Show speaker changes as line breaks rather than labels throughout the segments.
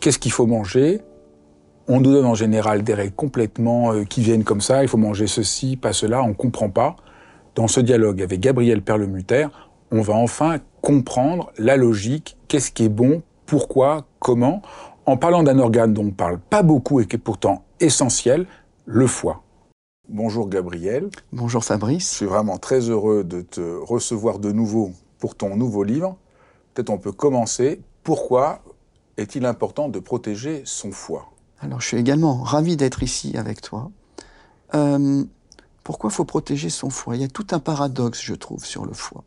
Qu'est-ce qu'il faut manger? On nous donne en général des règles complètement euh, qui viennent comme ça, il faut manger ceci, pas cela, on ne comprend pas. Dans ce dialogue avec Gabriel Perlemuter, on va enfin comprendre la logique, qu'est-ce qui est bon, pourquoi, comment, en parlant d'un organe dont on ne parle pas beaucoup et qui est pourtant essentiel, le foie. Bonjour Gabriel.
Bonjour Fabrice.
Je suis vraiment très heureux de te recevoir de nouveau pour ton nouveau livre. Peut-être on peut commencer. Pourquoi est-il important de protéger son foie?
Alors, je suis également ravi d'être ici avec toi. Euh, pourquoi faut protéger son foie? Il y a tout un paradoxe, je trouve, sur le foie.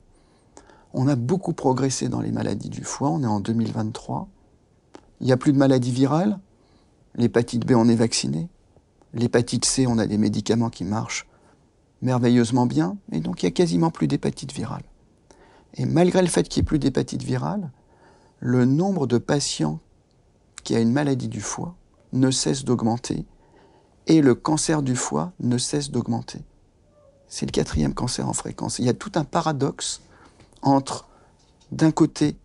On a beaucoup progressé dans les maladies du foie, on est en 2023. Il n'y a plus de maladies virales. L'hépatite B, on est vacciné. L'hépatite C, on a des médicaments qui marchent merveilleusement bien. Et donc, il n'y a quasiment plus d'hépatite virale. Et malgré le fait qu'il n'y ait plus d'hépatite virale, le nombre de patients qui a une maladie du foie ne cesse d'augmenter et le cancer du foie ne cesse d'augmenter. C'est le quatrième cancer en fréquence. Il y a tout un paradoxe entre, d'un côté,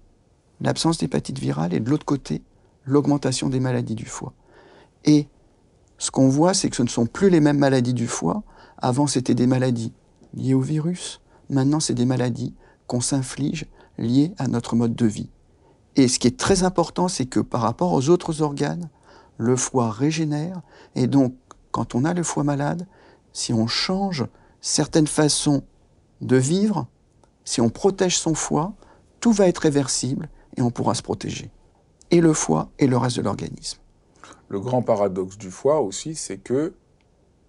l'absence d'hépatite virale et de l'autre côté, l'augmentation des maladies du foie. Et ce qu'on voit, c'est que ce ne sont plus les mêmes maladies du foie. Avant, c'était des maladies liées au virus. Maintenant, c'est des maladies qu'on s'inflige liées à notre mode de vie. Et ce qui est très important, c'est que par rapport aux autres organes, le foie régénère. Et donc, quand on a le foie malade, si on change certaines façons de vivre, si on protège son foie, tout va être réversible et on pourra se protéger. Et le foie et le reste de l'organisme.
Le grand paradoxe du foie aussi, c'est que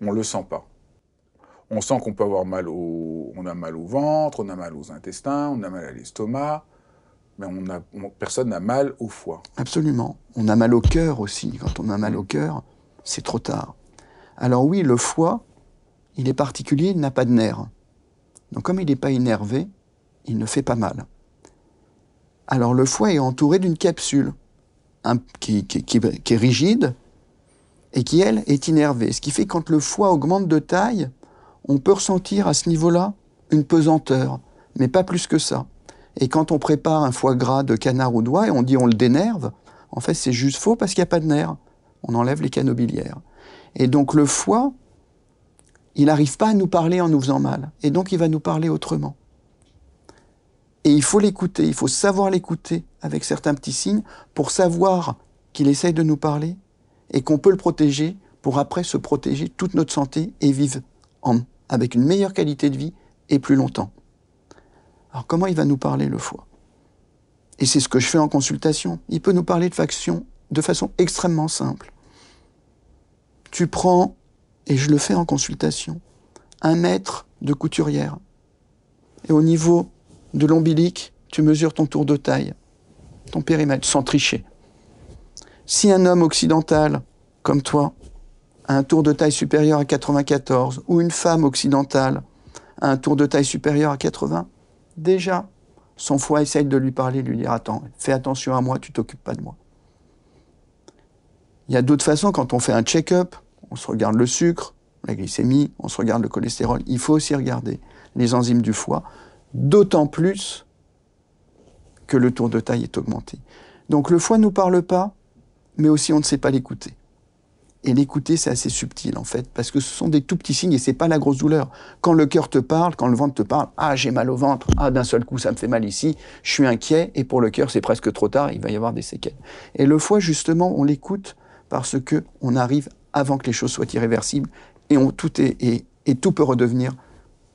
on le sent pas. On sent qu'on peut avoir mal au, on a mal au ventre, on a mal aux intestins, on a mal à l'estomac, mais on a, personne n'a mal au foie.
Absolument. On a mal au cœur aussi. Quand on a mal au cœur, c'est trop tard. Alors oui, le foie, il est particulier, il n'a pas de nerfs. Donc comme il n'est pas énervé, il ne fait pas mal. Alors le foie est entouré d'une capsule qui, qui, est rigide et qui, elle, est innervée. Ce qui fait que quand le foie augmente de taille, on peut ressentir à ce niveau-là une pesanteur, mais pas plus que ça. Et quand on prépare un foie gras de canard ou d'oie et on dit on le dénerve, en fait c'est juste faux parce qu'il n'y a pas de nerfs. On enlève les canaux biliaires. Et donc le foie, il n'arrive pas à nous parler en nous faisant mal. Et donc il va nous parler autrement. Et il faut l'écouter, il faut savoir l'écouter avec certains petits signes pour savoir qu'il essaye de nous parler et qu'on peut le protéger pour après se protéger toute notre santé et vivre en, avec une meilleure qualité de vie et plus longtemps. Alors comment il va nous parler le foie? Et c'est ce que je fais en consultation. Il peut nous parler de faction de façon extrêmement simple. Tu prends, et je le fais en consultation, un mètre de couturière. Et au niveau de l'ombilic, tu mesures ton tour de taille, ton périmètre, sans tricher. Si un homme occidental, comme toi, a un tour de taille supérieur à 94, ou une femme occidentale a un tour de taille supérieur à 80, déjà, son foie essaye de lui parler, de lui dire Attends, fais attention à moi, tu t'occupes pas de moi. Il y a d'autres façons, quand on fait un check-up, on se regarde le sucre, la glycémie, on se regarde le cholestérol. Il faut aussi regarder les enzymes du foie, d'autant plus que le tour de taille est augmenté. Donc le foie ne nous parle pas, mais aussi on ne sait pas l'écouter. Et l'écouter, c'est assez subtil en fait, parce que ce sont des tout petits signes et c'est pas la grosse douleur. Quand le cœur te parle, quand le ventre te parle, ah j'ai mal au ventre, ah d'un seul coup ça me fait mal ici, je suis inquiet et pour le cœur c'est presque trop tard, il va y avoir des séquelles. Et le foie justement, on l'écoute parce que on arrive avant que les choses soient irréversibles et on, tout est, et tout peut redevenir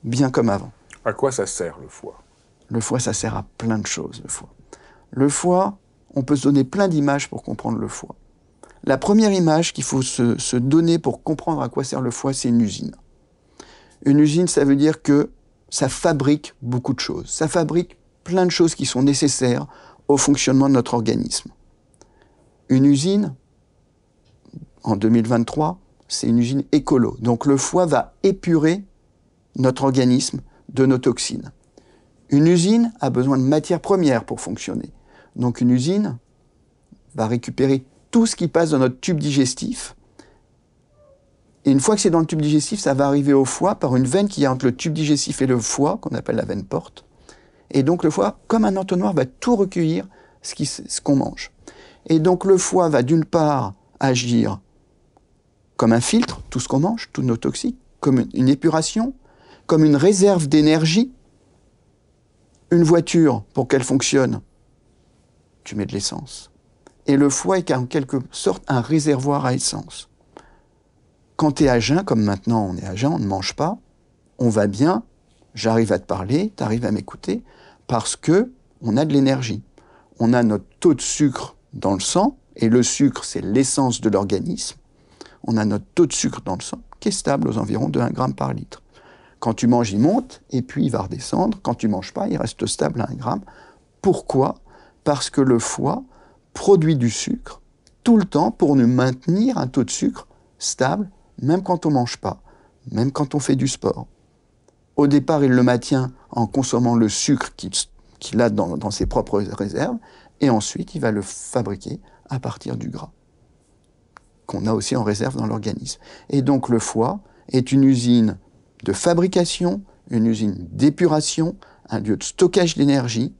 bien comme avant.
À quoi ça sert le foie?
Le foie, ça sert à plein de choses, le foie. Le foie, on peut se donner plein d'images pour comprendre le foie. La première image qu'il faut se, donner pour comprendre à quoi sert le foie, c'est une usine. Une usine, ça veut dire que ça fabrique beaucoup de choses. Ça fabrique plein de choses qui sont nécessaires au fonctionnement de notre organisme. Une usine, en 2023, c'est une usine écolo. Donc le foie va épurer notre organisme de nos toxines. Une usine a besoin de matières premières pour fonctionner. Donc une usine va récupérer tout ce qui passe dans notre tube digestif. Et une fois que c'est dans le tube digestif, ça va arriver au foie par une veine qui est entre le tube digestif et le foie, qu'on appelle la veine porte. Et donc le foie, comme un entonnoir, va tout recueillir ce qu'on mange. Et donc le foie va d'une part agir comme un filtre, tout ce qu'on mange, tous nos toxiques, comme une épuration, comme une réserve d'énergie. Une voiture, pour qu'elle fonctionne, tu mets de l'essence. Et le foie est en quelque sorte un réservoir à essence. Quand tu es à jeun, comme maintenant on est à jeun, on ne mange pas, on va bien, j'arrive à te parler, tu arrives à m'écouter, parce que on a de l'énergie. On a notre taux de sucre dans le sang, et le sucre, c'est l'essence de l'organisme. On a notre taux de sucre dans le sang, qui est stable aux environs de 1 g par litre. Quand tu manges, il monte, et puis il va redescendre. Quand tu manges pas, il reste stable à 1 g. Pourquoi? Parce que le foie produit du sucre tout le temps pour nous maintenir un taux de sucre stable, même quand on mange pas, même quand on fait du sport. Au départ, il le maintient en consommant le sucre qu'il a dans ses propres réserves, et ensuite il va le fabriquer à partir du gras qu'on a aussi en réserve dans l'organisme. Et donc le foie est une usine de fabrication, une usine d'épuration, un lieu de stockage d'énergie.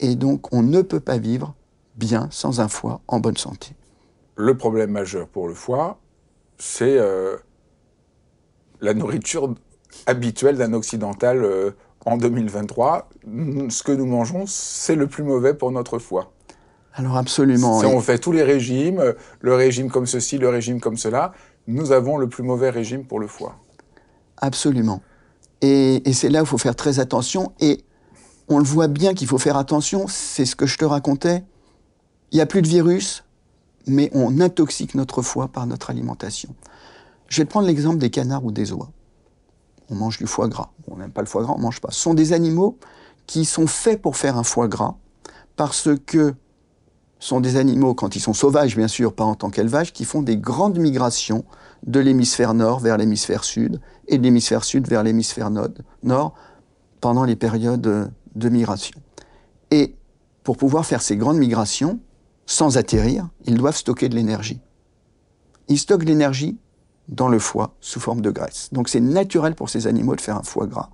Et donc on ne peut pas vivre bien sans un foie en bonne santé.
Le problème majeur pour le foie, c'est euh, la nourriture habituelle d'un occidental euh, en 2023, ce que nous mangeons, c'est le plus mauvais pour notre foie.
Alors absolument.
Si on fait tous les régimes, le régime comme ceci, le régime comme cela, nous avons le plus mauvais régime pour le foie.
Absolument. Et, et c'est là où il faut faire très attention. Et on le voit bien qu'il faut faire attention, c'est ce que je te racontais. Il n'y a plus de virus, mais on intoxique notre foie par notre alimentation. Je vais prendre l'exemple des canards ou des oies on mange du foie gras. On n'aime pas le foie gras, on mange pas. Ce sont des animaux qui sont faits pour faire un foie gras parce que ce sont des animaux, quand ils sont sauvages bien sûr, pas en tant qu'élevages, qui font des grandes migrations de l'hémisphère nord vers l'hémisphère sud et de l'hémisphère sud vers l'hémisphère nord pendant les périodes de migration. Et pour pouvoir faire ces grandes migrations, sans atterrir, ils doivent stocker de l'énergie. Ils stockent de l'énergie dans le foie sous forme de graisse. Donc c'est naturel pour ces animaux de faire un foie gras.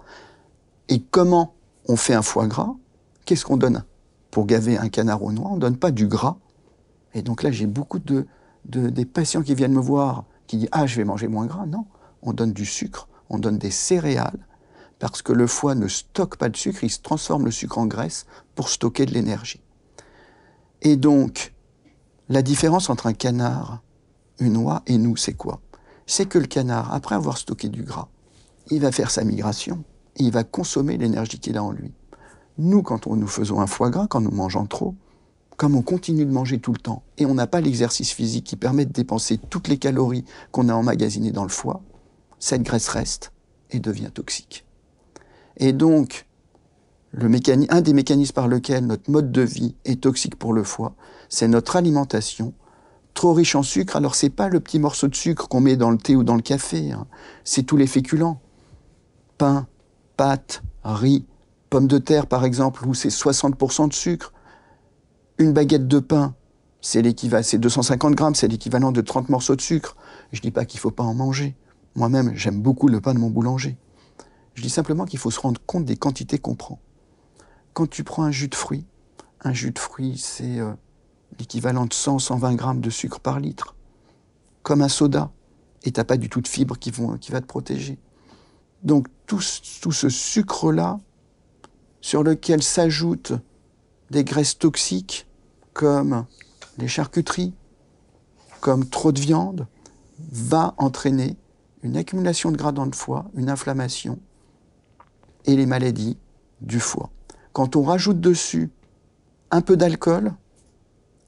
Et comment on fait un foie gras? Qu'est-ce qu'on donne pour gaver un canard au noix? On ne donne pas du gras. Et donc là, j'ai beaucoup de, des patients qui viennent me voir qui disent Ah, je vais manger moins gras. Non, on donne du sucre, on donne des céréales, parce que le foie ne stocke pas de sucre, il se transforme le sucre en graisse pour stocker de l'énergie. Et donc, la différence entre un canard, une oie et nous, c'est quoi? C'est que le canard, après avoir stocké du gras, il va faire sa migration et il va consommer l'énergie qu'il a en lui. Nous, quand nous faisons un foie gras, quand nous mangeons trop, comme on continue de manger tout le temps et on n'a pas l'exercice physique qui permet de dépenser toutes les calories qu'on a emmagasinées dans le foie, cette graisse reste et devient toxique. Et donc, un des mécanismes par lequel notre mode de vie est toxique pour le foie, c'est notre alimentation trop riche en sucre, alors c'est pas le petit morceau de sucre qu'on met dans le thé ou dans le café, hein. c'est tous les féculents. Pain, pâtes, riz, pommes de terre par exemple, où c'est 60% de sucre. Une baguette de pain, c'est l'équivalent, c'est 250 grammes, c'est l'équivalent de 30 morceaux de sucre. Je dis pas qu'il faut pas en manger. Moi-même, j'aime beaucoup le pain de mon boulanger. Je dis simplement qu'il faut se rendre compte des quantités qu'on prend. Quand tu prends un jus de fruits, un jus de fruits, c'est euh, l'équivalent de 100-120 grammes de sucre par litre, comme un soda, et t'as pas du tout de fibres qui, vont, qui va te protéger. Donc tout, tout ce sucre-là, sur lequel s'ajoutent des graisses toxiques comme les charcuteries, comme trop de viande, va entraîner une accumulation de gras dans le foie, une inflammation et les maladies du foie. Quand on rajoute dessus un peu d'alcool,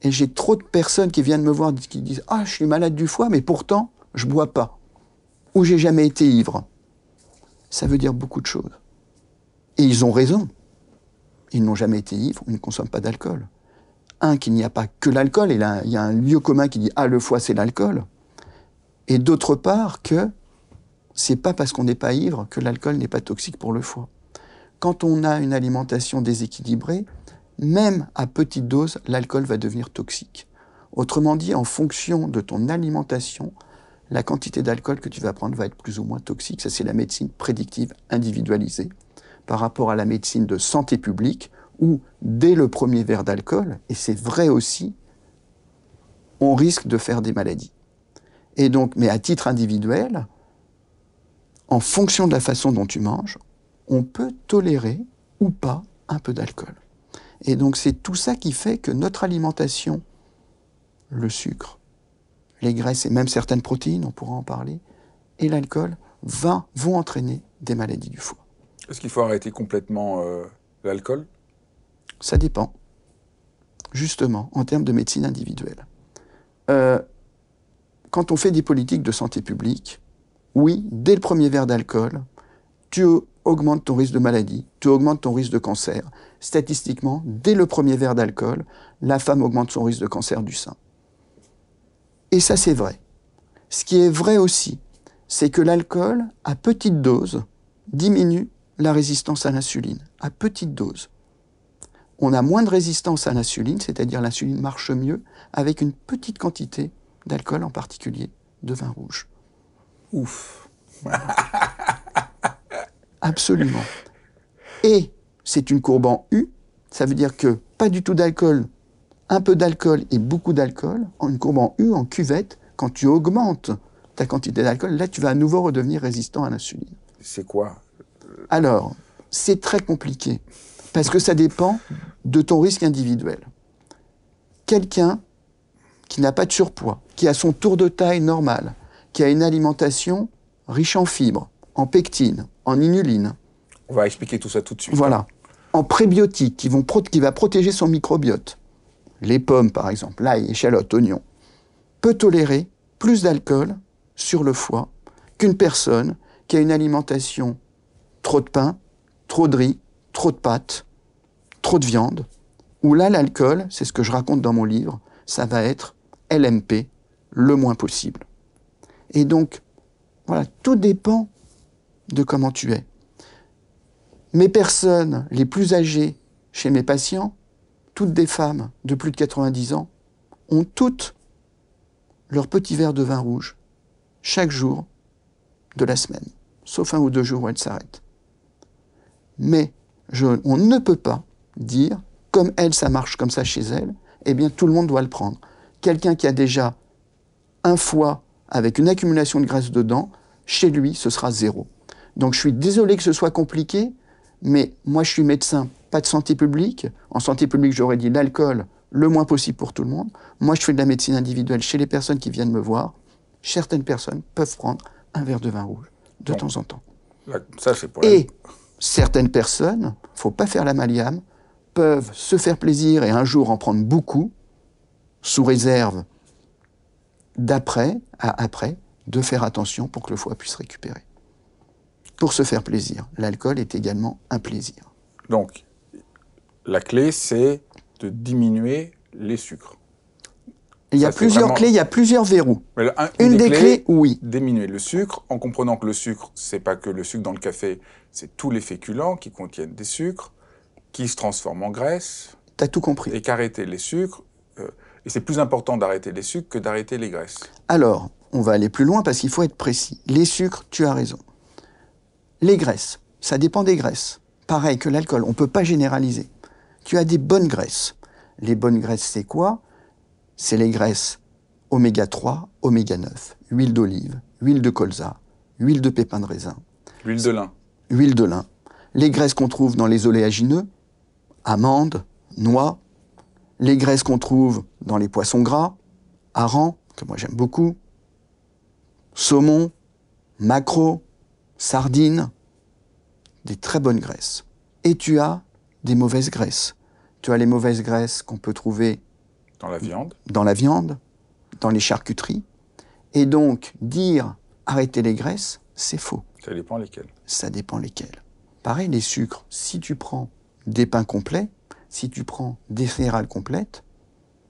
et j'ai trop de personnes qui viennent me voir qui disent Ah, je suis malade du foie, mais pourtant, je bois pas. Ou j'ai jamais été ivre. Ça veut dire beaucoup de choses. Et ils ont raison. Ils n'ont jamais été ivres, ils ne consomment pas d'alcool. Un, qu'il n'y a pas que l'alcool, et là, il y a un lieu commun qui dit Ah, le foie, c'est l'alcool. Et d'autre part, que c'est pas parce qu'on n'est pas ivre que l'alcool n'est pas toxique pour le foie. Quand on a une alimentation déséquilibrée, même à petite dose, l'alcool va devenir toxique. Autrement dit, en fonction de ton alimentation, la quantité d'alcool que tu vas prendre va être plus ou moins toxique. Ça, c'est la médecine prédictive individualisée par rapport à la médecine de santé publique où, dès le premier verre d'alcool, et c'est vrai aussi, on risque de faire des maladies. Et donc, mais à titre individuel, en fonction de la façon dont tu manges, on peut tolérer ou pas un peu d'alcool. Et donc c'est tout ça qui fait que notre alimentation, le sucre, les graisses et même certaines protéines, on pourra en parler, et l'alcool vont entraîner des maladies du foie.
Est-ce qu'il faut arrêter complètement euh, l'alcool?
Ça dépend, justement, en termes de médecine individuelle. Euh, quand on fait des politiques de santé publique, oui, dès le premier verre d'alcool, tu augmentes ton risque de maladie, tu augmentes ton risque de cancer. Statistiquement, dès le premier verre d'alcool, la femme augmente son risque de cancer du sein. Et ça, c'est vrai. Ce qui est vrai aussi, c'est que l'alcool, à petite dose, diminue la résistance à l'insuline. À petite dose. On a moins de résistance à l'insuline, c'est-à-dire l'insuline marche mieux, avec une petite quantité d'alcool, en particulier de vin rouge.
Ouf.
Absolument. Et c'est une courbe en U, ça veut dire que pas du tout d'alcool, un peu d'alcool et beaucoup d'alcool, en une courbe en U, en cuvette, quand tu augmentes ta quantité d'alcool, là tu vas à nouveau redevenir résistant à l'insuline.
C'est quoi?
Alors, c'est très compliqué, parce que ça dépend de ton risque individuel. Quelqu'un qui n'a pas de surpoids, qui a son tour de taille normal, qui a une alimentation riche en fibres, en pectine, en inuline.
On va expliquer tout ça tout de suite.
Voilà. En prébiotiques qui, vont qui va protéger son microbiote. Les pommes, par exemple, l'ail, échalote, oignon, peut tolérer plus d'alcool sur le foie qu'une personne qui a une alimentation trop de pain, trop de riz, trop de pâtes, trop de viande, où là, l'alcool, c'est ce que je raconte dans mon livre, ça va être LMP le moins possible. Et donc, voilà, tout dépend de comment tu es. Mes personnes les plus âgées chez mes patients, toutes des femmes de plus de 90 ans, ont toutes leur petit verre de vin rouge chaque jour de la semaine, sauf un ou deux jours où elles s'arrêtent. Mais on ne peut pas dire, comme elle, ça marche comme ça chez elle, eh bien tout le monde doit le prendre. Quelqu'un qui a déjà un foie avec une accumulation de graisse dedans, chez lui, ce sera zéro. Donc je suis désolé que ce soit compliqué, mais moi je suis médecin, pas de santé publique. En santé publique, j'aurais dit l'alcool le moins possible pour tout le monde. Moi, je fais de la médecine individuelle chez les personnes qui viennent me voir. Certaines personnes peuvent prendre un verre de vin rouge de temps en temps.
ça, pour
Et certaines personnes, faut pas faire la maliame, peuvent se faire plaisir et un jour en prendre beaucoup, sous réserve d'après à après, de faire attention pour que le foie puisse récupérer. Pour se faire plaisir. L'alcool est également un plaisir.
Donc, la clé, c'est de diminuer les sucres.
Il y a plusieurs clés, il y a plusieurs verrous. une, des, clés, oui.
Diminuer le sucre, en comprenant que le sucre, c'est pas que le sucre dans le café, c'est tous les féculents qui contiennent des sucres, qui se transforment en graisse.
T'as tout compris.
Et qu'arrêter les sucres, euh, et c'est plus important d'arrêter les sucres que d'arrêter les graisses.
Alors, on va aller plus loin parce qu'il faut être précis. Les sucres, tu as raison. Les graisses, ça dépend des graisses. Pareil que l'alcool, on ne peut pas généraliser. Tu as des bonnes graisses. Les bonnes graisses, c'est quoi? C'est les graisses oméga 3, oméga 9, huile d'olive, huile de colza, huile de pépin de raisin.
Huile de lin.
Huile de lin. Les graisses qu'on trouve dans les oléagineux, amandes, noix, les graisses qu'on trouve dans les poissons gras, harengs, que moi j'aime beaucoup, saumon, maquereau, sardines, des très bonnes graisses. Et tu as des mauvaises graisses. Tu as les mauvaises graisses qu'on peut trouver
dans la viande,
dans la viande, dans les charcuteries. Et donc dire arrêter les graisses, c'est faux.
Ça dépend lesquelles.
Ça dépend lesquelles. Pareil, les sucres. Si tu prends des pains complets, si tu prends des céréales complètes,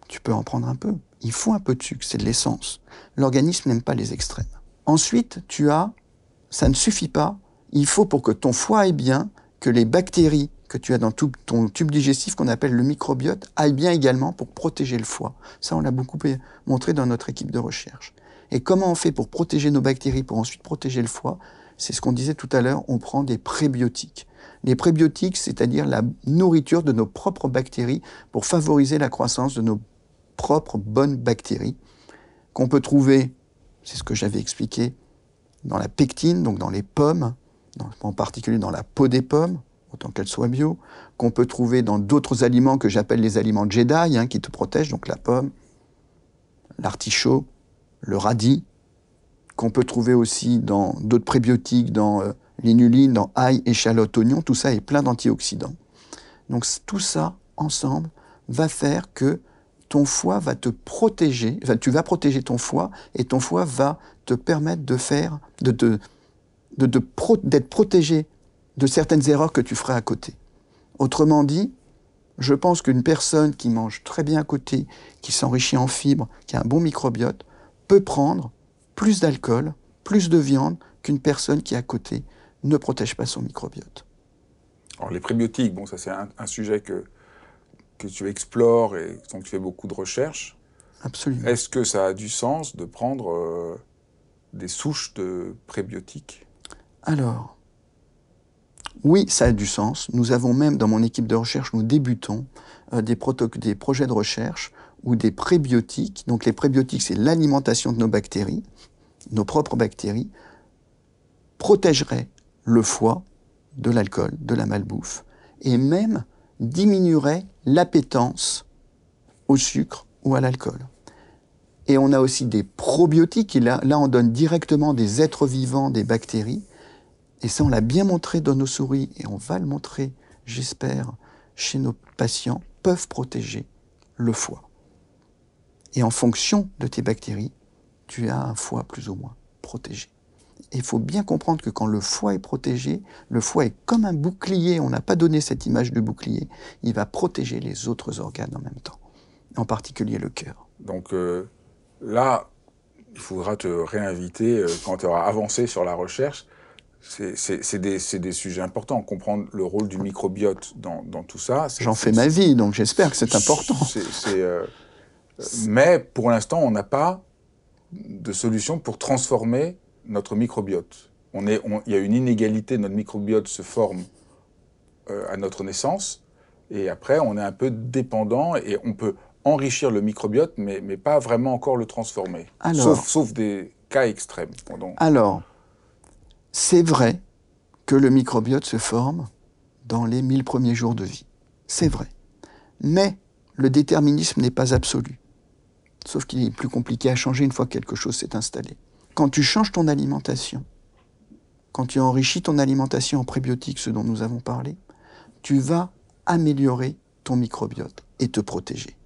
tu peux en prendre un peu. Il faut un peu de sucre, c'est de l'essence. L'organisme n'aime pas les extrêmes. Ensuite, tu as, ça ne suffit pas, il faut pour que ton foie aille bien, que les bactéries que tu as dans ton tube digestif qu'on appelle le microbiote aillent bien également pour protéger le foie. Ça, on l'a beaucoup montré dans notre équipe de recherche. Et comment on fait pour protéger nos bactéries, pour ensuite protéger le foie? C'est ce qu'on disait tout à l'heure, on prend des prébiotiques. Les prébiotiques, c'est-à-dire la nourriture de nos propres bactéries pour favoriser la croissance de nos propres bonnes bactéries qu'on peut trouver, c'est ce que j'avais expliqué, dans la pectine, donc dans les pommes, en particulier dans la peau des pommes, autant qu'elle soit bio, qu'on peut trouver dans d'autres aliments que j'appelle les aliments Jedi, hein, qui te protègent, donc la pomme, l'artichaut, le radis, qu'on peut trouver aussi dans d'autres prébiotiques, dans euh, l'inuline, dans ail, échalote, oignon, tout ça est plein d'antioxydants. Donc tout ça, ensemble, va faire que ton foie va te protéger, tu vas protéger ton foie et ton foie va te permettre de faire, d'être protégé de certaines erreurs que tu ferais à côté. Autrement dit, je pense qu'une personne qui mange très bien à côté, qui s'enrichit en fibres, qui a un bon microbiote, peut prendre plus d'alcool, plus de viande qu'une personne qui à côté ne protège pas son microbiote.
Alors les prébiotiques, bon ça c'est un, sujet que, que tu explores et dont tu fais beaucoup de recherches.
Absolument.
Est-ce que ça a du sens de prendre euh, des souches de prébiotiques?
Alors, oui, ça a du sens. Nous avons même, dans mon équipe de recherche, nous débutons euh, des, des projets de recherche ou des prébiotiques. Donc les prébiotiques, c'est l'alimentation de nos bactéries, nos propres bactéries, protégerait le foie de l'alcool, de la malbouffe, et même diminuerait l'appétence au sucre ou à l'alcool. Et on a aussi des probiotiques, là, là on donne directement des êtres vivants, des bactéries, et ça on l'a bien montré dans nos souris, et on va le montrer, j'espère, chez nos patients, peuvent protéger le foie. Et en fonction de tes bactéries, tu as un foie plus ou moins protégé. Il faut bien comprendre que quand le foie est protégé, le foie est comme un bouclier, on n'a pas donné cette image de bouclier, il va protéger les autres organes en même temps, en particulier le cœur.
Donc euh, là, il faudra te réinviter euh, quand tu auras avancé sur la recherche. C'est des, des, sujets importants. Comprendre le rôle du microbiote dans, dans tout ça.
J'en fais ma vie, donc j'espère que c'est important.
Euh, mais pour l'instant, on n'a pas de solution pour transformer notre microbiote. On est, il y a une inégalité, notre microbiote se forme euh, à notre naissance, et après, on est un peu dépendant, et on peut enrichir le microbiote, mais, mais pas vraiment encore le transformer. sauf, sauf, des cas extrêmes.
Alors, c'est vrai que le microbiote se forme dans les 1000 premiers jours de vie. C'est vrai. Mais le déterminisme n'est pas absolu. Sauf qu'il est plus compliqué à changer une fois que quelque chose s'est installé. Quand tu changes ton alimentation, quand tu enrichis ton alimentation en prébiotiques, ce dont nous avons parlé, tu vas améliorer ton microbiote et te protéger.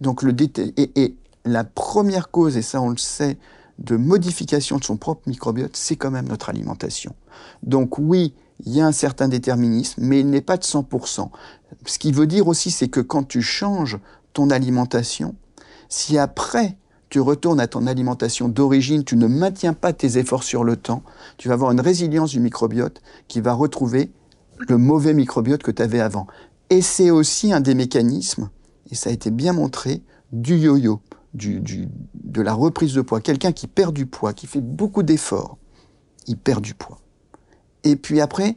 Donc le et, et la première cause, et ça on le sait, de modification de son propre microbiote, c'est quand même notre alimentation. Donc oui, il y a un certain déterminisme, mais il n'est pas de 100%. Ce qui veut dire aussi, c'est que quand tu changes ton alimentation, si après tu retournes à ton alimentation d'origine, tu ne maintiens pas tes efforts sur le temps, tu vas avoir une résilience du microbiote qui va retrouver le mauvais microbiote que tu avais avant. Et c'est aussi un des mécanismes, et ça a été bien montré, du yo-yo, de la reprise de poids. Quelqu'un qui perd du poids, qui fait beaucoup d'efforts, il perd du poids. Et puis après,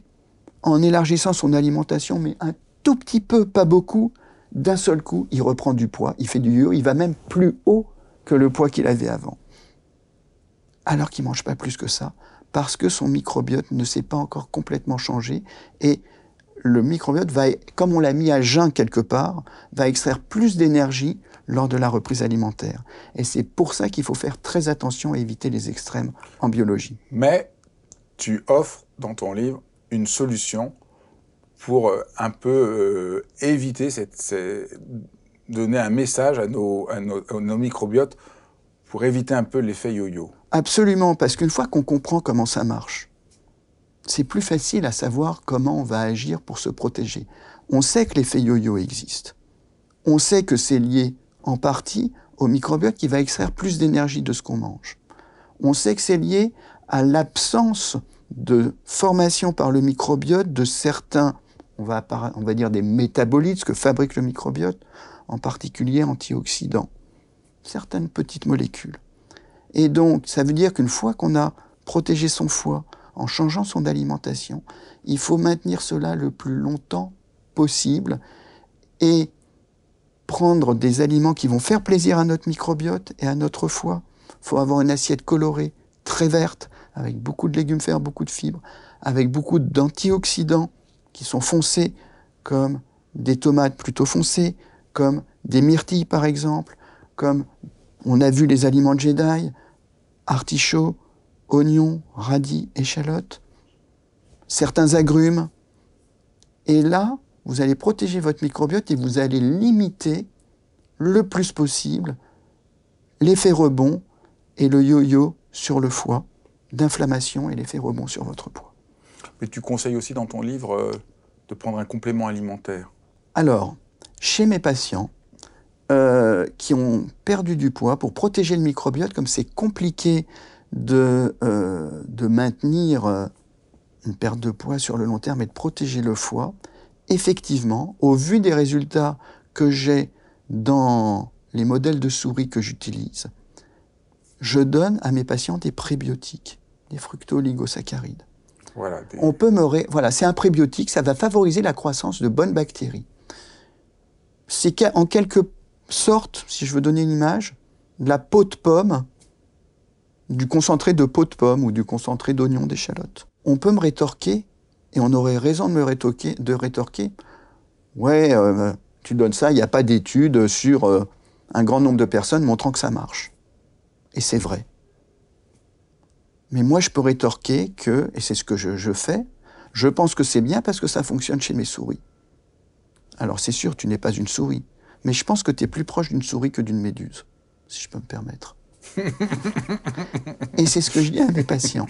en élargissant son alimentation, mais un tout petit peu, pas beaucoup, d'un seul coup, il reprend du poids, il fait du yo, il va même plus haut que le poids qu'il avait avant. Alors qu'il ne mange pas plus que ça, parce que son microbiote ne s'est pas encore complètement changé et le microbiote va, comme on l'a mis à jeun quelque part, va extraire plus d'énergie lors de la reprise alimentaire. Et c'est pour ça qu'il faut faire très attention à éviter les extrêmes en biologie.
Mais
tu offres dans ton livre une solution pour euh, un peu euh, éviter cette, donner un message à nos, microbiotes pour éviter un peu l'effet yo-yo.
Absolument, parce qu'une fois qu'on comprend comment ça marche, c'est plus facile à savoir comment on va agir pour se protéger. On sait que l'effet yo-yo existe. On sait que c'est lié en partie au microbiote qui va extraire plus d'énergie de ce qu'on mange. On sait que c'est lié à l'absence de formation par le microbiote de certains, on va, on va dire des métabolites, que fabrique le microbiote, en particulier antioxydants, certaines petites molécules. Et donc, ça veut dire qu'une fois qu'on a protégé son foie en changeant son alimentation, il faut maintenir cela le plus longtemps possible et prendre des aliments qui vont faire plaisir à notre microbiote et à notre foie. Il faut avoir une assiette colorée, très verte, avec beaucoup de légumes verts, beaucoup de fibres, avec beaucoup d'antioxydants qui sont foncés, comme des tomates plutôt foncées, comme des myrtilles par exemple, comme on a vu les aliments de Jedi, artichauts, oignons, radis, échalotes, certains agrumes. Et là, vous allez protéger votre microbiote et vous allez limiter le plus possible l'effet rebond et le yo-yo sur le foie d'inflammation et l'effet rebond sur votre poids.
Mais tu conseilles aussi dans ton livre euh, de prendre un complément alimentaire?
Alors, chez mes patients euh, qui ont perdu du poids, pour protéger le microbiote, comme c'est compliqué de, euh, de maintenir une perte de poids sur le long terme et de protéger le foie, effectivement, au vu des résultats que j'ai dans les modèles de souris que j'utilise, je donne à mes patients des prébiotiques, des fructo-oligosaccharides. Voilà, On peut me voilà, c'est un prébiotique, ça va favoriser la croissance de bonnes bactéries. C'est en quelque sorte, si je veux donner une image, la peau de pomme, du concentré de peau de pomme ou du concentré d'oignon d'échalote. On peut me rétorquer, et on aurait raison de me rétorquer, de rétorquer ouais, euh, tu donnes ça, il n'y a pas d'études sur euh, un grand nombre de personnes montrant que ça marche. Et c'est vrai. Mais moi, je peux rétorquer que, et c'est ce que je, fais, je pense que c'est bien parce que ça fonctionne chez mes souris. Alors c'est sûr, tu n'es pas une souris, mais je pense que tu es plus proche d'une souris que d'une méduse, si je peux me permettre. et c'est ce que je dis à mes patients.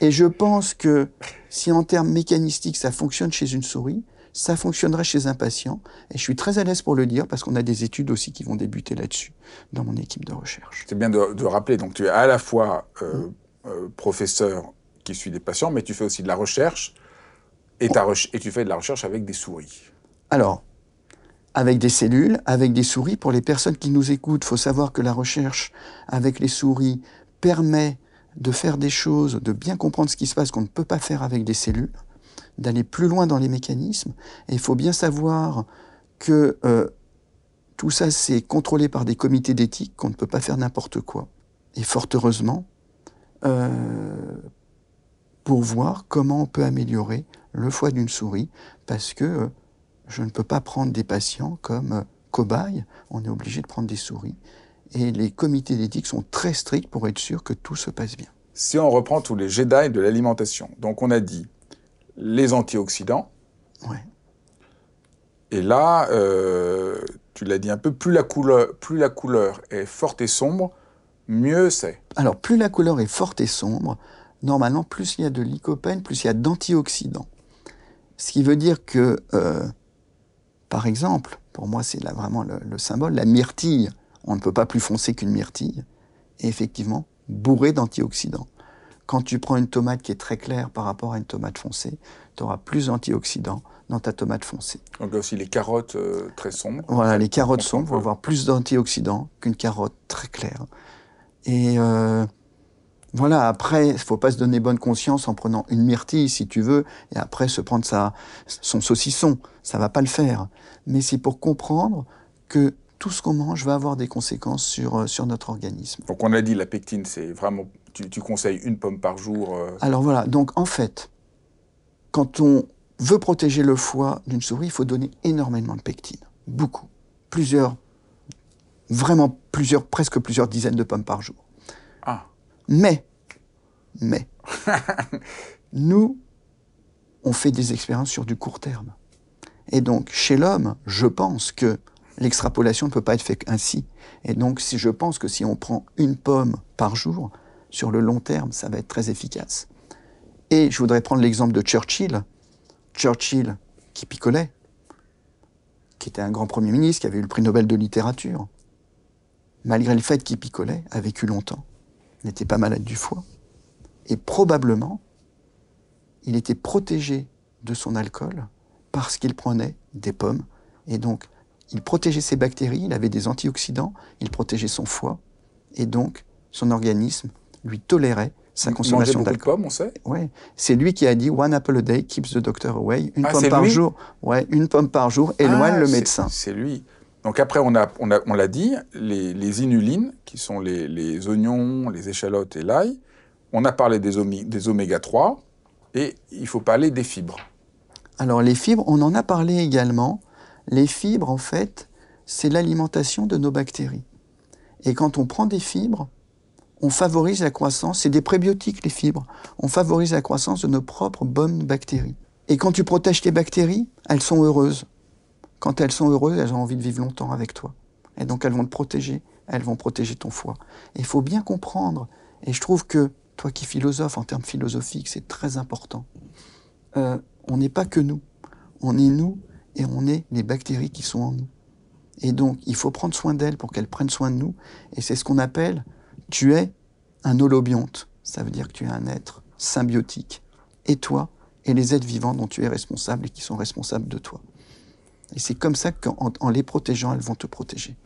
Et je pense que si en termes mécanistiques ça fonctionne chez une souris, ça fonctionnerait chez un patient. Et je suis très à l'aise pour le dire parce qu'on a des études aussi qui vont débuter là-dessus dans mon équipe de recherche.
C'est bien de, rappeler, donc tu es à la fois euh, euh, professeur qui suit des patients, mais tu fais aussi de la recherche et, et tu fais de la recherche avec des souris.
Alors, avec des cellules, avec des souris. Pour les personnes qui nous écoutent, faut savoir que la recherche avec les souris permet de faire des choses, de bien comprendre ce qui se passe qu'on ne peut pas faire avec des cellules d'aller plus loin dans les mécanismes. Et il faut bien savoir que euh, tout ça, c'est contrôlé par des comités d'éthique, qu'on ne peut pas faire n'importe quoi. Et fort heureusement, euh, pour voir comment on peut améliorer le foie d'une souris, parce que euh, je ne peux pas prendre des patients comme cobayes, on est obligé de prendre des souris. Et les comités d'éthique sont très stricts pour être sûr que tout se passe bien.
Si on reprend tous les Jedi de l'alimentation, donc on a dit les antioxydants. Et là, euh, tu l'as dit un peu, plus la, couleur, plus la couleur est forte et sombre, mieux c'est.
Alors, plus la couleur est forte et sombre, normalement, plus il y a de lycopène, plus il y a d'antioxydants. Ce qui veut dire que, euh, par exemple, pour moi, c'est vraiment le, le, symbole, la myrtille, on ne peut pas plus foncer qu'une myrtille, est effectivement bourrée d'antioxydants. Quand tu prends une tomate qui est très claire par rapport à une tomate foncée, tu auras plus d'antioxydants dans ta tomate foncée.
Donc aussi les carottes euh, très sombres.
Voilà, les carottes sombres vont avoir plus d'antioxydants qu'une carotte très claire. Et euh, voilà, après, il faut pas se donner bonne conscience en prenant une myrtille, si tu veux, et après se prendre sa, son saucisson. Ça va pas le faire. Mais c'est pour comprendre que tout ce qu'on mange va avoir des conséquences sur, euh, sur notre organisme.
Donc on a dit la pectine, c'est vraiment tu, conseilles une pomme par jour euh.
Alors voilà, donc en fait, quand on veut protéger le foie d'une souris, il faut donner énormément de pectine. Beaucoup. Plusieurs, vraiment plusieurs, presque plusieurs dizaines de pommes par jour. Mais, mais, Nous, on fait des expériences sur du court terme. Et donc, chez l'homme, je pense que l'extrapolation ne peut pas être faite ainsi. Et donc, si je pense que si on prend une pomme par jour, sur le long terme, ça va être très efficace. Et je voudrais prendre l'exemple de Churchill. Churchill, qui picolait, qui était un grand Premier ministre, qui avait eu le prix Nobel de littérature, malgré le fait qu'il picolait, a vécu longtemps, n'était pas malade du foie. Et probablement, il était protégé de son alcool parce qu'il prenait des pommes. Et donc, il protégeait ses bactéries, il avait des antioxydants, il protégeait son foie. Et donc, son organisme lui tolérait sa consommation d'alcool.
on sait.
Ouais, c'est lui qui a dit one apple a day keeps the doctor away. Une ah, pomme par jour. Ouais, une pomme par jour éloigne ah, le médecin.
C'est lui. Donc après, on l'a dit, les, inulines, qui sont les, oignons, les échalotes et l'ail. On a parlé des, des oméga 3 et il faut parler des fibres.
Alors les fibres, on en a parlé également. Les fibres, en fait, c'est l'alimentation de nos bactéries. Et quand on prend des fibres, on favorise la croissance, c'est des prébiotiques les fibres, on favorise la croissance de nos propres bonnes bactéries. Et quand tu protèges tes bactéries, elles sont heureuses. Quand elles sont heureuses, elles ont envie de vivre longtemps avec toi. Et donc elles vont te protéger, elles vont protéger ton foie. Et il faut bien comprendre, et je trouve que toi qui philosophes en termes philosophiques, c'est très important. Euh, on n'est pas que nous. On est nous et on est les bactéries qui sont en nous. Et donc, il faut prendre soin d'elles pour qu'elles prennent soin de nous. Et c'est ce qu'on appelle, tu es un holobionte. Ça veut dire que tu es un être symbiotique. Et toi, et les êtres vivants dont tu es responsable et qui sont responsables de toi. Et c'est comme ça qu'en les protégeant, elles vont te protéger.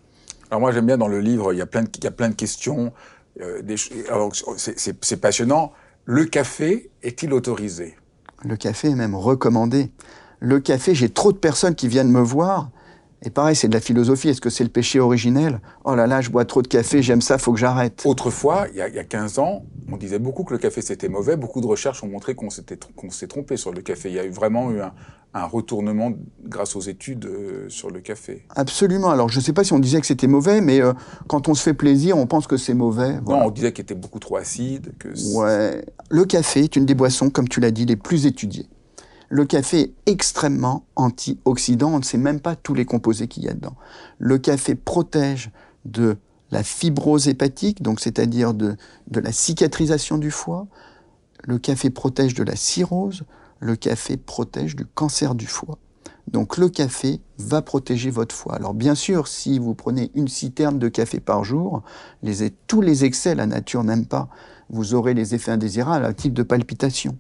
Alors moi, j'aime bien dans le livre, il y a plein de, il y a plein de questions. Euh, c'est passionnant. Le café est-il autorisé?
Le café est même recommandé. Le café, j'ai trop de personnes qui viennent me voir et pareil, c'est de la philosophie. Est-ce que c'est le péché originel? Oh là là, je bois trop de café, j'aime ça, faut que j'arrête.
Autrefois, il y, a, il y, a, 15 ans, on disait beaucoup que le café c'était mauvais. Beaucoup de recherches ont montré qu'on s'est trompé sur le café. Il y a eu vraiment eu un, un retournement grâce aux études euh, sur le café.
Absolument. Alors, je ne sais pas si on disait que c'était mauvais, mais euh, quand on se fait plaisir, on pense que c'est mauvais.
Non, on disait qu'il était beaucoup trop acide. Que
ouais. Le café est une des boissons, comme tu l'as dit, les plus étudiées. Le café est extrêmement antioxydant. On ne sait même pas tous les composés qu'il y a dedans. Le café protège de la fibrose hépatique, donc c'est-à-dire de, la cicatrisation du foie. Le café protège de la cirrhose. Le café protège du cancer du foie. Donc le café va protéger votre foie. Alors bien sûr, si vous prenez une citerne de café par jour, tous les excès, la nature n'aime pas. Vous aurez les effets indésirables, un type de palpitation.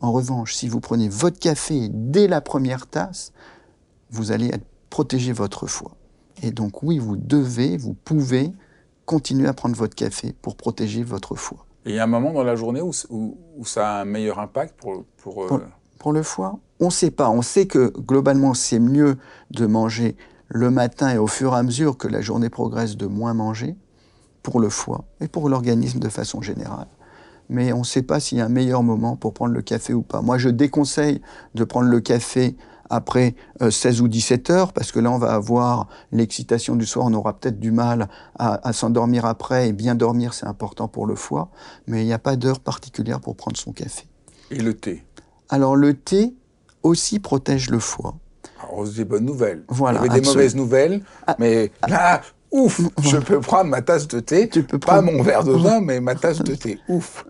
En revanche, si vous prenez votre café dès la première tasse, vous allez protéger votre foie. Et donc oui, vous devez, vous pouvez continuer à prendre votre café pour protéger votre foie.
Et il y a un moment dans la journée où, où, ça a un meilleur impact pour...
Pour, euh, pour, le foie? On ne sait pas. On sait que globalement, c'est mieux de manger le matin et au fur et à mesure que la journée progresse, de moins manger pour le foie et pour l'organisme de façon générale mais on ne sait pas s'il y a un meilleur moment pour prendre le café ou pas. Moi, je déconseille de prendre le café après 16 euh, ou 17 heures, parce que là, on va avoir l'excitation du soir, on aura peut-être du mal à, s'endormir après, et bien dormir, c'est important pour le foie, mais il n'y a pas d'heure particulière pour prendre son café.
Et le thé?
Alors, le thé aussi protège le foie.
Alors, c'est des bonnes nouvelles. Voilà, il y avait des mauvaises nouvelles, ah, mais ah. là, ouf, je peux prendre ma tasse de thé, tu peux pas mon verre de vin, mais ma tasse de thé, ouf.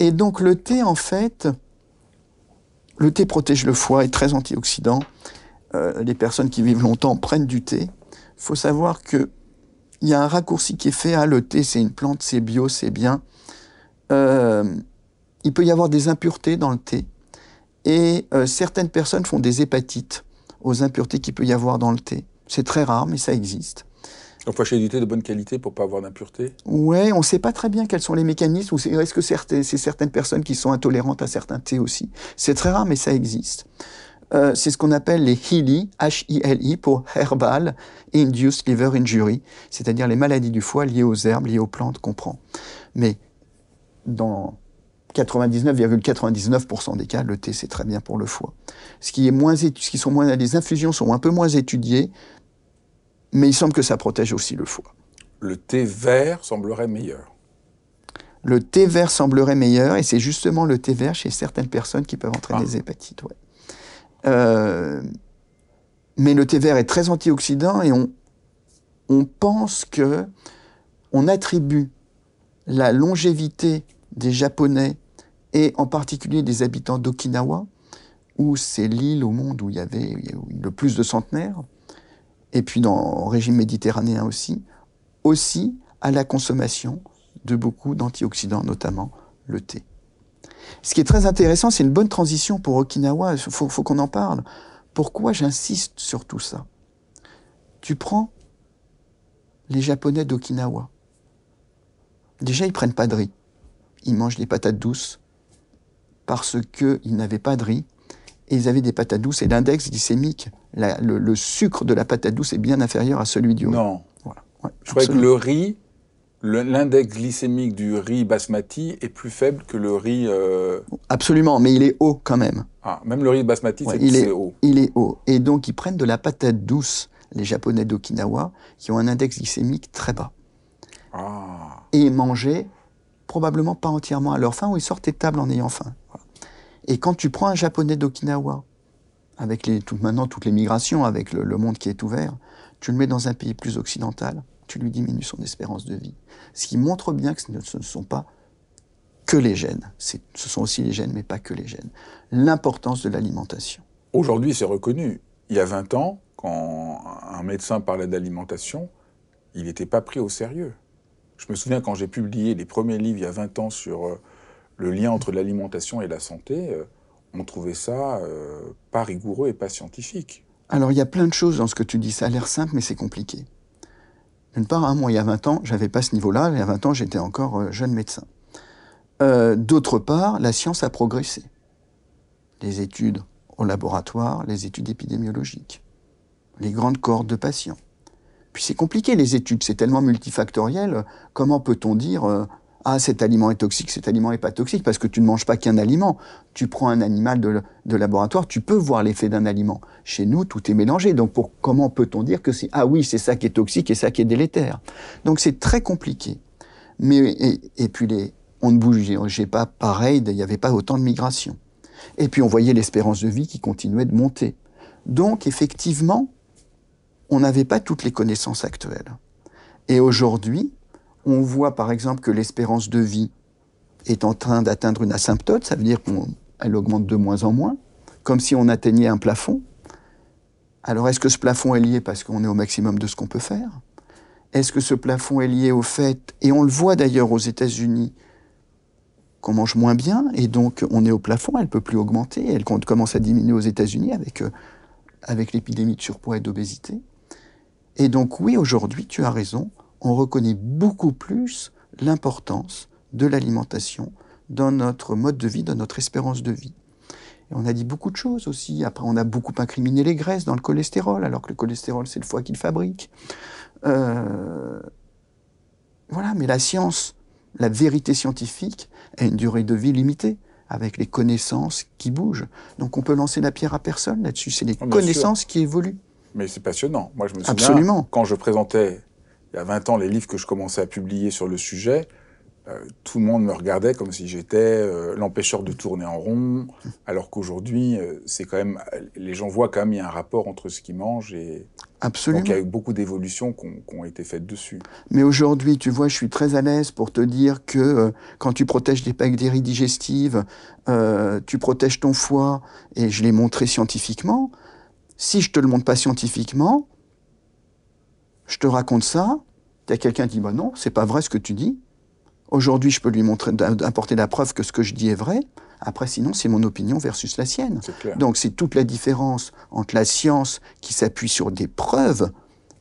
Et donc le thé, en fait, le thé protège le foie, est très antioxydant. Euh, les personnes qui vivent longtemps prennent du thé. Il faut savoir que il y a un raccourci qui est fait. Ah, le thé, c'est une plante, c'est bio, c'est bien. Euh, il peut y avoir des impuretés dans le thé. Et euh, certaines personnes font des hépatites aux impuretés qu'il peut y avoir dans le thé. C'est très rare, mais ça existe.
Il faut thé de bonne qualité pour pas avoir d'impureté
Ouais, on ne sait pas très bien quels sont les mécanismes, ou est-ce que c'est certaines personnes qui sont intolérantes à certains thés aussi. C'est très rare, mais ça existe. Euh, c'est ce qu'on appelle les HILI, H-I-L-I, pour Herbal Induced Liver Injury, c'est-à-dire les maladies du foie liées aux herbes, liées aux plantes qu'on prend. Mais dans 99,99% des cas, le thé, c'est très bien pour le foie. Ce qui est moins, ce qui sont moins, les infusions sont un peu moins étudiées, mais il semble que ça protège aussi le foie.
Le thé vert semblerait meilleur.
Le thé vert semblerait meilleur, et c'est justement le thé vert chez certaines personnes qui peuvent entraîner
Ah.
des hépatites. ouais. Euh, mais le thé vert est très antioxydant et on, on pense que on attribue la longévité des Japonais et en particulier des habitants d'Okinawa, où c'est l'île au monde où il y avait le plus de centenaires, et puis dans au régime méditerranéen aussi, aussi à la consommation de beaucoup d'antioxydants, notamment le thé. Ce qui est très intéressant, c'est une bonne transition pour Okinawa, il faut, faut qu'on en parle. Pourquoi j'insiste sur tout ça? Tu prends les Japonais d'Okinawa. Déjà, ils prennent pas de riz. Ils mangent des patates douces parce qu'ils n'avaient pas de riz et ils avaient des patates douces et l'index glycémique, la- le, le sucre de la patate douce est bien inférieur à celui du riz.
Non.
Voilà. Ouais,
Je croyais que le riz, l'index glycémique du riz basmati est plus faible que le riz. euh,
Absolument, mais il est haut quand même.
Ah, même le riz basmati,
Ouais, il est-
haut.
Il est haut. Et donc, ils prennent de la patate douce, les Japonais d'Okinawa, qui ont un index glycémique très bas.
Ah.
Et mangeaient probablement pas entièrement à leur faim, ou ils sortaient de table en ayant faim. Voilà. Et quand tu prends un Japonais d'Okinawa, avec maintenant toutes les migrations, avec le, monde qui est ouvert, tu le mets dans un pays plus occidental, tu lui diminues son espérance de vie. Ce qui montre bien que ce ne, sont pas que les gènes. Ce sont aussi les gènes, mais pas que les gènes. L'importance de l'alimentation.
Aujourd'hui, c'est reconnu. Il y a 20 ans, quand un médecin parlait d'alimentation, il n'était pas pris au sérieux. Je me souviens quand j'ai publié les premiers livres il y a 20 ans sur euh, le lien entre l'alimentation et la santé, euh, on trouvait ça euh, pas rigoureux et pas scientifique.
Alors, il y a plein de choses dans ce que tu dis. Ça a l'air simple, mais c'est compliqué. D'une part, hein, moi, il y a 20 ans, j'avais pas ce niveau-là. Il y a 20 ans, j'étais encore euh, jeune médecin. Euh, D'autre part, la science a progressé. Les études au laboratoire, les études épidémiologiques, les grandes cohortes de patients. Puis c'est compliqué, les études, c'est tellement multifactoriel. Comment peut-on dire ah cet aliment est toxique, cet aliment n'est pas toxique parce que tu ne manges pas qu'un aliment. Tu prends un animal de, laboratoire, tu peux voir l'effet d'un aliment. Chez nous, tout est mélangé. Donc comment peut-on dire que c'est ah oui c'est ça qui est toxique et ça qui est délétère? Donc c'est très compliqué. Mais et, et puis les on ne bougeait pas pareil, il n'y avait pas autant de migration. Et puis on voyait l'espérance de vie qui continuait de monter. Donc effectivement, on n'avait pas toutes les connaissances actuelles. Et aujourd'hui, on voit par exemple que l'espérance de vie est en train d'atteindre une asymptote, ça veut dire qu'elle augmente de moins en moins, comme si on atteignait un plafond. Alors est-ce que ce plafond est lié parce qu'on est au maximum de ce qu'on peut faire? Est-ce que ce plafond est lié au fait, et on le voit d'ailleurs aux États-Unis, qu'on mange moins bien, et donc on est au plafond, elle ne peut plus augmenter, elle commence à diminuer aux États-Unis avec, euh, avec l'épidémie de surpoids et d'obésité? Et donc oui, aujourd'hui, tu as raison, on reconnaît beaucoup plus l'importance de l'alimentation dans notre mode de vie, dans notre espérance de vie. Et on a dit beaucoup de choses aussi. Après, on a beaucoup incriminé les graisses dans le cholestérol, alors que le cholestérol, c'est le foie qui le fabrique. Euh... Voilà, mais la science, la vérité scientifique, a une durée de vie limitée, avec les connaissances qui bougent. Donc on peut lancer la pierre à personne là-dessus. C'est les
Ah, bien
connaissances qui évoluent.
Mais c'est passionnant. Moi, je me souviens,
Absolument.
quand je présentais, il y a 20 ans, les livres que je commençais à publier sur le sujet, euh, tout le monde me regardait comme si j'étais euh, l'empêcheur de tourner en rond, alors qu'aujourd'hui, euh, c'est quand même, les gens voient quand même il y a un rapport entre ce qu'ils mangent et
Absolument.
donc il y a eu beaucoup d'évolutions qui ont, été faites dessus.
Mais aujourd'hui, tu vois, je suis très à l'aise pour te dire que quand tu protèges des bactéries digestives, tu protèges ton foie, et je l'ai montré scientifiquement. Si je te le montre pas scientifiquement, je te raconte ça, il y a quelqu'un qui dit bah non, c'est pas vrai ce que tu dis. Aujourd'hui, je peux lui montrer, apporter la preuve que ce que je dis est vrai. Après, sinon, c'est mon opinion versus la sienne. Donc, c'est toute la différence entre la science qui s'appuie sur des preuves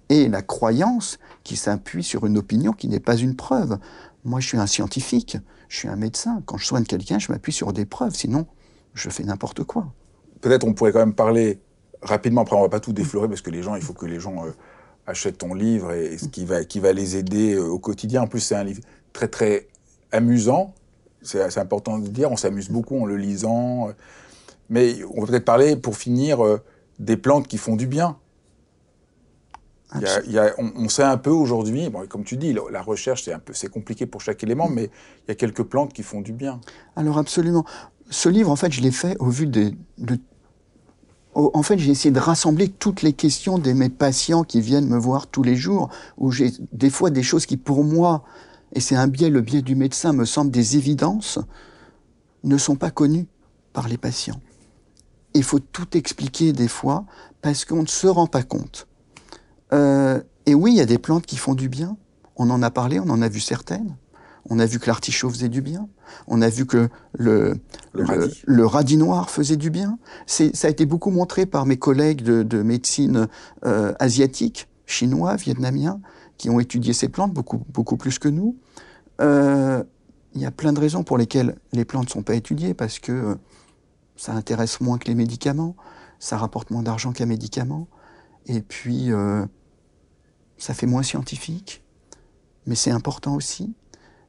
et la croyance qui s'appuie sur une opinion qui n'est pas une preuve. Moi, je suis un scientifique, je suis un médecin. Quand je soigne quelqu'un, je m'appuie sur des preuves. Sinon, je fais n'importe quoi.
Peut-être on pourrait quand même parler rapidement. Après, on va pas tout déflorer parce que les gens, il faut que les gens euh, achètent ton livre et, ce qui va, qui va les aider euh, au quotidien. En plus, c'est un livre très très amusant. C'est important de dire. On s'amuse beaucoup en le lisant. Mais on va peut-être parler, pour finir, euh, des plantes qui font du bien. on, sait un peu aujourd'hui, bon, comme tu dis, la recherche c'est un peu, c'est compliqué pour chaque élément, mais il y a quelques plantes qui font du bien.
Alors absolument. Ce livre, en fait, je l'ai fait au vu de, en fait, j'ai essayé de rassembler toutes les questions de mes patients qui viennent me voir tous les jours, où j'ai des fois des choses qui, pour moi, et c'est un biais, le biais du médecin, me semblent des évidences, ne sont pas connues par les patients. Il faut tout expliquer des fois parce qu'on ne se rend pas compte. Euh, et oui, il y a des plantes qui font du bien. On en a parlé, on en a vu certaines. On a vu que l'artichaut faisait du bien. On a vu que le, le, radis. noir faisait du bien. Ça a été beaucoup montré par mes collègues de, médecine euh, asiatique, chinois, vietnamiens, qui ont étudié ces plantes beaucoup, beaucoup plus que nous. Euh, il y a plein de raisons pour lesquelles les plantes ne sont pas étudiées, parce que euh, ça intéresse moins que les médicaments, ça rapporte moins d'argent qu'un médicament, et puis euh, ça fait moins scientifique, mais c'est important aussi.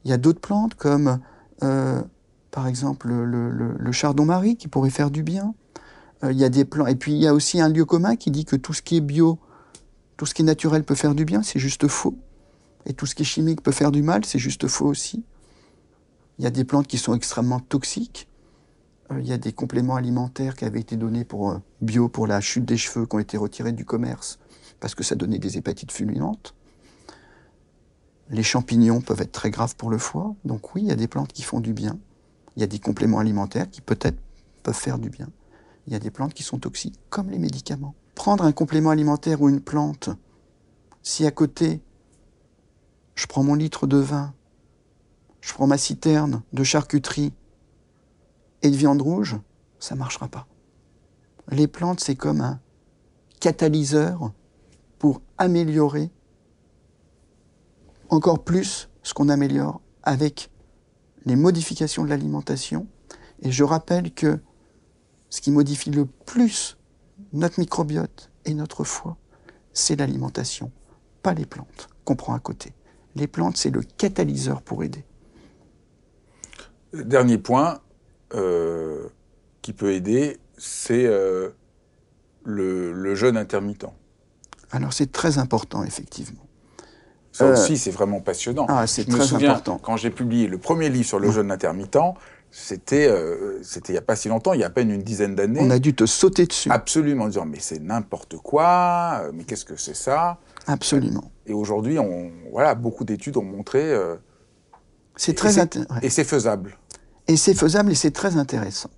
Il y a d'autres plantes comme, par exemple, le, chardon-marie qui pourrait faire du bien. il y a des plantes, et puis il y a aussi un lieu commun qui dit que tout ce qui est bio tout ce qui est naturel peut faire du bien, c'est juste faux. Et tout ce qui est chimique peut faire du mal, c'est juste faux aussi. Il y a des plantes qui sont extrêmement toxiques. Euh, il y a des compléments alimentaires qui avaient été donnés pour euh, bio pour la chute des cheveux qui ont été retirés du commerce parce que ça donnait des hépatites fulminantes. Les champignons peuvent être très graves pour le foie. Donc oui, il y a des plantes qui font du bien. Il y a des compléments alimentaires qui peut-être peuvent faire du bien. Il y a des plantes qui sont toxiques, comme les médicaments prendre un complément alimentaire ou une plante, si à côté, je prends mon litre de vin, je prends ma citerne de charcuterie et de viande rouge, ça ne marchera pas. Les plantes, c'est comme un catalyseur pour améliorer encore plus ce qu'on améliore avec les modifications de l'alimentation. Et je rappelle que ce qui modifie le plus notre microbiote et notre foie, c'est l'alimentation, pas les plantes qu'on prend à côté. Les plantes, c'est le catalyseur pour aider.
Dernier point euh, qui peut aider, c'est euh, le, jeûne intermittent.
Alors c'est très important, effectivement.
Ça aussi, euh, c'est vraiment passionnant.
Ah, c'est très me souviens, important.
Quand j'ai publié le premier livre sur le jeûne intermittent, c'était euh, c'était il n'y a pas si longtemps, il y a à peine une dizaine d'années.
On a dû te sauter dessus.
Absolument, en disant mais c'est n'importe quoi, euh, mais qu'est-ce que c'est ça?
Absolument.
Et aujourd'hui, on voilà, beaucoup d'études ont montré. Euh,
c'est très
intéressant. Et c'est faisable.
Et c'est faisable et c'est très intéressant.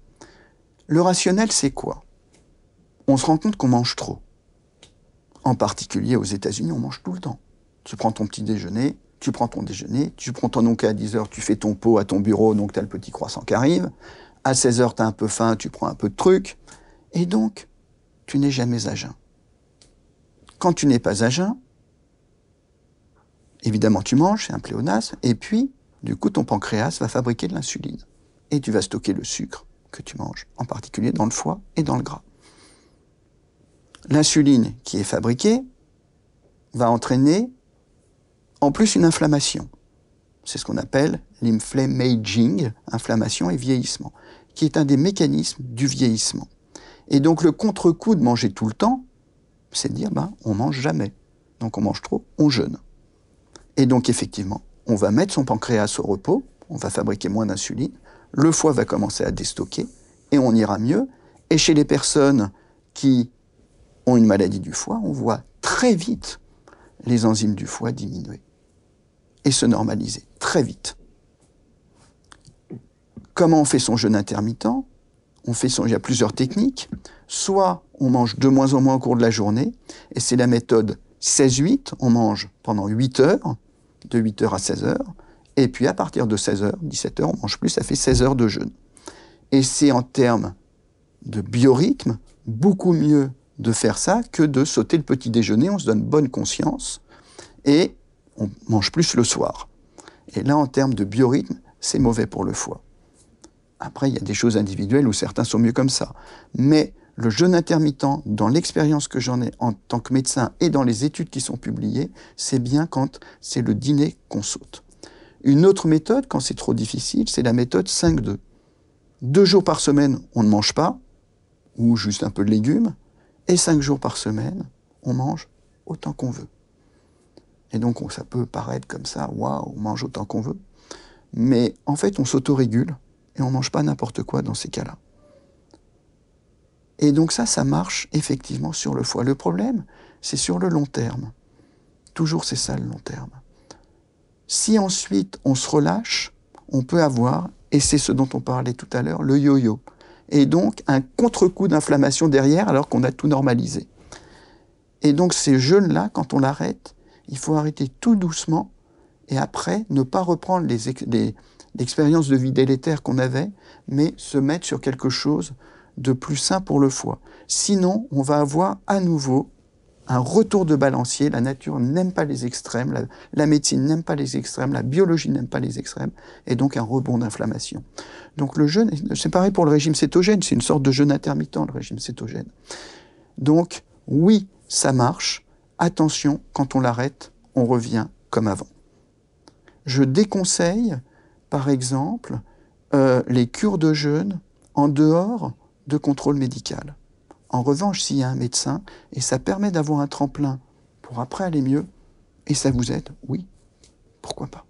Le rationnel, c'est quoi? On se rend compte qu'on mange trop. En particulier aux États-Unis, on mange tout le temps. Tu prends ton petit déjeuner, tu prends ton déjeuner, tu prends ton oncle à 10 heures, tu fais ton pot à ton bureau, donc tu le petit croissant qui arrive. À 16 heures, tu as un peu faim, tu prends un peu de truc. Et donc, tu n'es jamais à jeun. Quand tu n'es pas à jeun, évidemment, tu manges, c'est un pléonasme, et puis, du coup, ton pancréas va fabriquer de l'insuline. Et tu vas stocker le sucre que tu manges, en particulier dans le foie et dans le gras. L'insuline qui est fabriquée va entraîner en plus une inflammation. C'est ce qu'on appelle l'inflammaging, inflammation et vieillissement, qui est un des mécanismes du vieillissement. Et donc le contre-coup de manger tout le temps, c'est de dire, ben, on mange jamais. Donc on mange trop, on jeûne. Et donc effectivement, on va mettre son pancréas au repos, on va fabriquer moins d'insuline, le foie va commencer à déstocker, et on ira mieux. Et chez les personnes qui ont une maladie du foie, on voit très vite les enzymes du foie diminuer et se normaliser très vite. Comment on fait son jeûne intermittent? On fait son, Il y plusieurs techniques. Soit on mange de moins en moins au cours de la journée, et c'est la méthode 16-8, on mange pendant 8 heures, de 8 heures à 16 heures, et puis à partir de 16 heures, 17 heures, on mange plus, ça fait 16 heures de jeûne. Et c'est en termes de biorhythme beaucoup mieux de faire ça que de sauter le petit déjeuner, on se donne bonne conscience, et on mange plus le soir. Et là, en termes de biorhythme, c'est mauvais pour le foie. Après, il y a des choses individuelles où certains sont mieux comme ça. Mais le jeûne intermittent, dans l'expérience que j'en ai en tant que médecin et dans les études qui sont publiées, c'est bien quand c'est le dîner qu'on saute. Une autre méthode, quand c'est trop difficile, c'est la méthode 5-2. Deux jours par semaine, on ne mange pas, ou juste un peu de légumes, et cinq jours par semaine, on mange autant qu'on veut. Et donc, ça peut paraître comme ça, waouh, on mange autant qu'on veut. Mais en fait, on s'autorégule et on mange pas n'importe quoi dans ces cas-là. Et donc ça, ça marche effectivement sur le foie. Le problème, c'est sur le long terme. Toujours c'est ça le long terme. Si ensuite on se relâche, on peut avoir, et c'est ce dont on parlait tout à l'heure, le yo-yo. Et donc un contre-coup d'inflammation derrière alors qu'on a tout normalisé. Et donc ces jeûnes-là, quand on l'arrête, il faut arrêter tout doucement et après ne pas reprendre l'expérience de vie délétère qu'on avait, mais se mettre sur quelque chose de plus sain pour le foie. Sinon, on va avoir à nouveau un retour de balancier. La nature n'aime pas les extrêmes, la, médecine n'aime pas les extrêmes, la biologie n'aime pas les extrêmes, et donc un rebond d'inflammation. Donc le jeûne, c'est pareil pour le régime cétogène, c'est une sorte de jeûne intermittent, le régime cétogène. Donc oui, ça marche. Attention, quand on l'arrête, on revient comme avant. Je déconseille, par exemple, euh, les cures de jeûne en dehors de contrôle médical. En revanche, s'il y a un médecin, et ça permet d'avoir un tremplin pour après aller mieux, et ça vous aide, oui, pourquoi pas.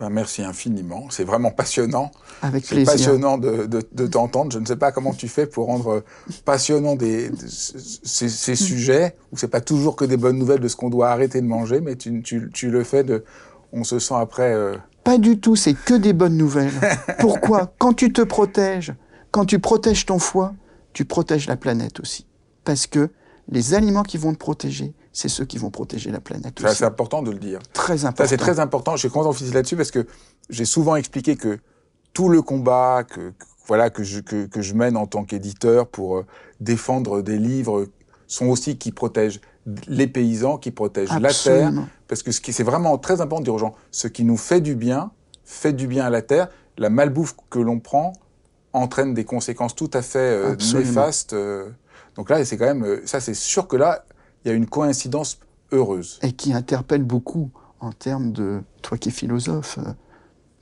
Ben merci infiniment. C'est vraiment passionnant.
Avec plaisir.
C'est passionnant de, de, t'entendre. Je ne sais pas comment tu fais pour rendre passionnant des, ces, ces, sujets, où c'est pas toujours que des bonnes nouvelles de ce qu'on doit arrêter de manger, mais tu, tu, tu le fais de. On se sent après. Euh,
pas du tout, c'est que des bonnes nouvelles. Pourquoi? Quand tu te protèges, quand tu protèges ton foie, tu protèges la planète aussi. Parce que les aliments qui vont te protéger, c'est ceux qui vont protéger la planète aussi.
C'est important de le dire.
Très important.
C'est très important. Je suis content d'officier là-dessus parce que j'ai souvent expliqué que tout le combat que, voilà que je, que, que, je mène en tant qu'éditeur pour euh, défendre des livres sont aussi qui protègent les paysans, qui protègent la terre. Parce que ce qui c'est vraiment très important de dire aux gens, ce qui nous fait du bien, fait du bien à la terre. La malbouffe que l'on prend entraîne des conséquences tout à fait euh, néfastes. Euh. donc là, c'est quand même, ça c'est sûr que là, il y a une coïncidence heureuse.
Et qui interpelle beaucoup en termes de, toi qui es philosophe,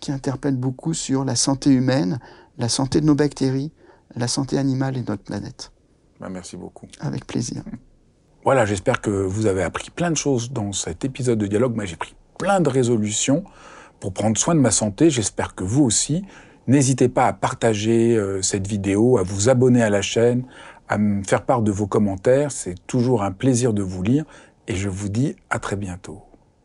qui interpelle beaucoup sur la santé humaine, la santé de nos bactéries, la santé animale et notre planète.
Ben, merci beaucoup.
Avec plaisir.
Voilà, j'espère que vous avez appris plein de choses dans cet épisode de dialogue. Moi, j'ai pris plein de résolutions pour prendre soin de ma santé. J'espère que vous aussi. N'hésitez pas à partager euh, cette vidéo, à vous abonner à la chaîne, à me faire part de vos commentaires. C'est toujours un plaisir de vous lire et je vous dis à très bientôt.